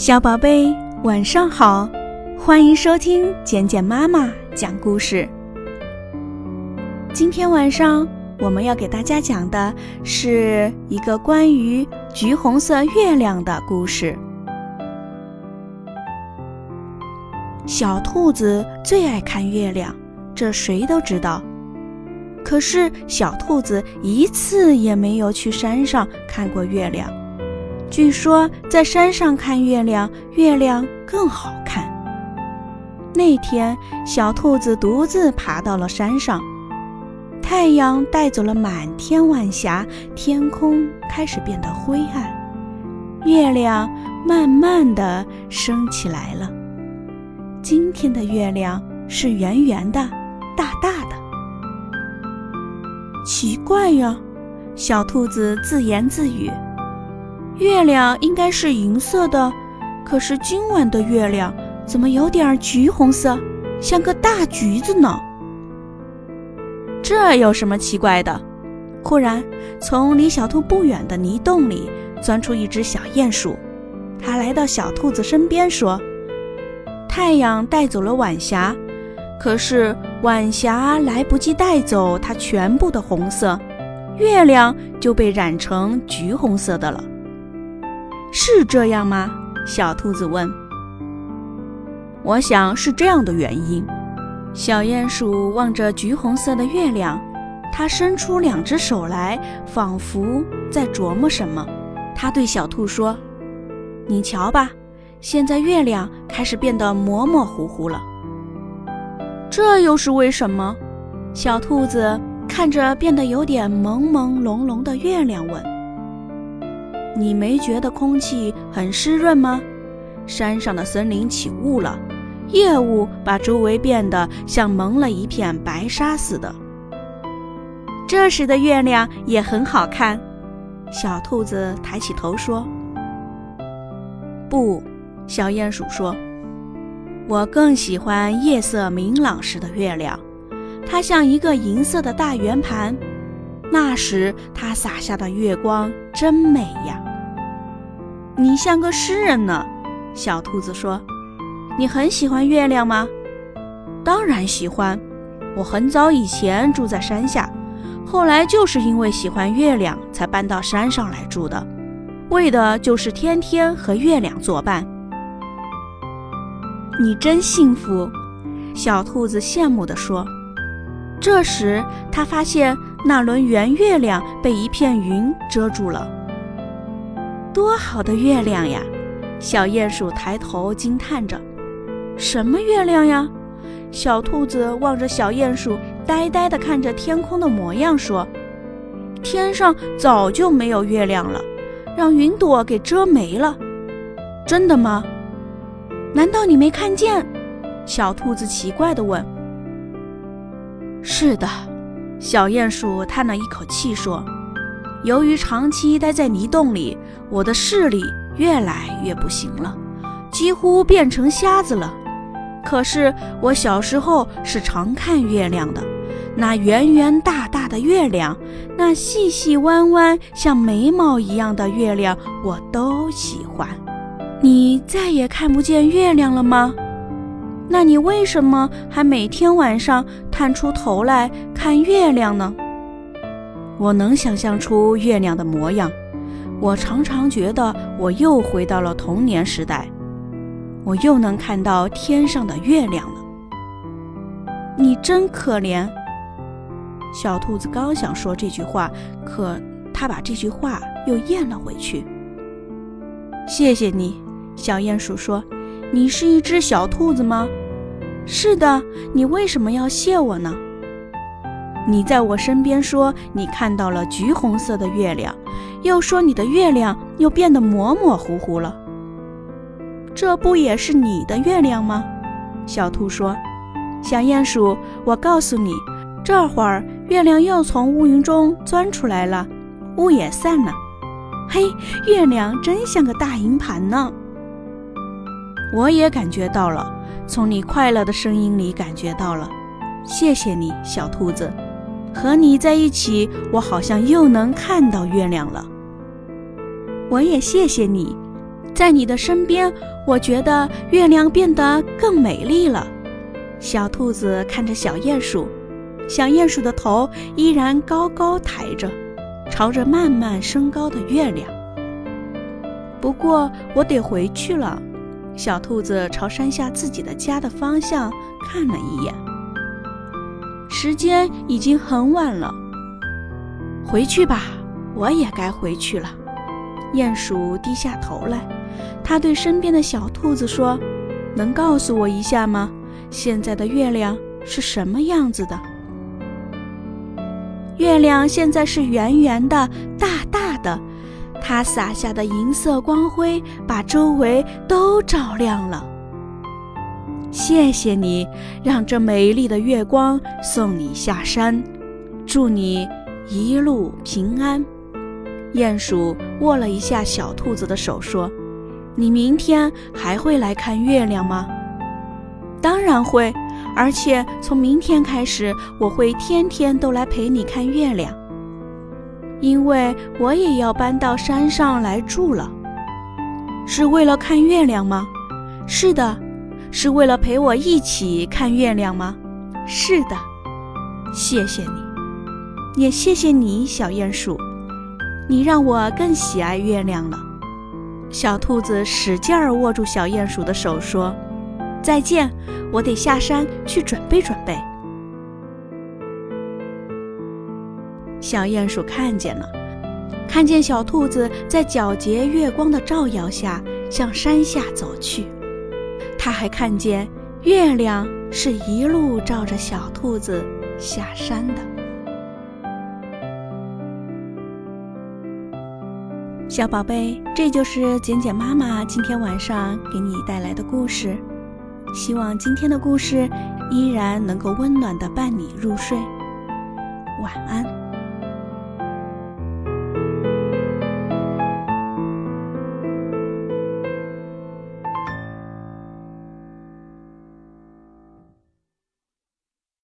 小宝贝，晚上好！欢迎收听简简妈妈讲故事。今天晚上我们要给大家讲的是一个关于橘红色月亮的故事。小兔子最爱看月亮，这谁都知道。可是小兔子一次也没有去山上看过月亮。据说在山上看月亮，月亮更好看。那天，小兔子独自爬到了山上，太阳带走了满天晚霞，天空开始变得灰暗，月亮慢慢的升起来了。今天的月亮是圆圆的，大大的。奇怪呀，小兔子自言自语。月亮应该是银色的，可是今晚的月亮怎么有点橘红色，像个大橘子呢？这有什么奇怪的？忽然，从离小兔不远的泥洞里钻出一只小鼹鼠，它来到小兔子身边说：“太阳带走了晚霞，可是晚霞来不及带走它全部的红色，月亮就被染成橘红色的了。”是这样吗？小兔子问。我想是这样的原因。小鼹鼠望着橘红色的月亮，它伸出两只手来，仿佛在琢磨什么。它对小兔说：“你瞧吧，现在月亮开始变得模模糊糊了。这又是为什么？”小兔子看着变得有点朦朦胧胧的月亮问。你没觉得空气很湿润吗？山上的森林起雾了，夜雾把周围变得像蒙了一片白纱似的。这时的月亮也很好看。小兔子抬起头说：“不。”小鼹鼠说：“我更喜欢夜色明朗时的月亮，它像一个银色的大圆盘。”那时，它洒下的月光真美呀！你像个诗人呢，小兔子说：“你很喜欢月亮吗？”“当然喜欢。我很早以前住在山下，后来就是因为喜欢月亮才搬到山上来住的，为的就是天天和月亮作伴。”你真幸福，小兔子羡慕地说。这时，他发现那轮圆月亮被一片云遮住了。多好的月亮呀！小鼹鼠抬头惊叹着：“什么月亮呀？”小兔子望着小鼹鼠呆呆地看着天空的模样说：“天上早就没有月亮了，让云朵给遮没了。”真的吗？难道你没看见？小兔子奇怪地问。是的，小鼹鼠叹了一口气说：“由于长期待在泥洞里，我的视力越来越不行了，几乎变成瞎子了。可是我小时候是常看月亮的，那圆圆大大的月亮，那细细弯弯像眉毛一样的月亮，我都喜欢。你再也看不见月亮了吗？”那你为什么还每天晚上探出头来看月亮呢？我能想象出月亮的模样，我常常觉得我又回到了童年时代，我又能看到天上的月亮了。你真可怜。小兔子刚想说这句话，可它把这句话又咽了回去。谢谢你，小鼹鼠说。你是一只小兔子吗？是的。你为什么要谢我呢？你在我身边说你看到了橘红色的月亮，又说你的月亮又变得模模糊糊了。这不也是你的月亮吗？小兔说。小鼹鼠，我告诉你，这会儿月亮又从乌云中钻出来了，雾也散了。嘿，月亮真像个大银盘呢。我也感觉到了，从你快乐的声音里感觉到了。谢谢你，小兔子，和你在一起，我好像又能看到月亮了。我也谢谢你，在你的身边，我觉得月亮变得更美丽了。小兔子看着小鼹鼠，小鼹鼠的头依然高高抬着，朝着慢慢升高的月亮。不过我得回去了。小兔子朝山下自己的家的方向看了一眼，时间已经很晚了。回去吧，我也该回去了。鼹鼠低下头来，他对身边的小兔子说：“能告诉我一下吗？现在的月亮是什么样子的？”月亮现在是圆圆的、大大的。它洒下的银色光辉把周围都照亮了。谢谢你，让这美丽的月光送你下山，祝你一路平安。鼹鼠握了一下小兔子的手，说：“你明天还会来看月亮吗？”“当然会，而且从明天开始，我会天天都来陪你看月亮。”因为我也要搬到山上来住了，是为了看月亮吗？是的，是为了陪我一起看月亮吗？是的，谢谢你，也谢谢你，小鼹鼠，你让我更喜爱月亮了。小兔子使劲儿握住小鼹鼠的手，说：“再见，我得下山去准备准备。”小鼹鼠看见了，看见小兔子在皎洁月光的照耀下向山下走去。他还看见月亮是一路照着小兔子下山的。小宝贝，这就是简简妈妈今天晚上给你带来的故事。希望今天的故事依然能够温暖的伴你入睡。晚安。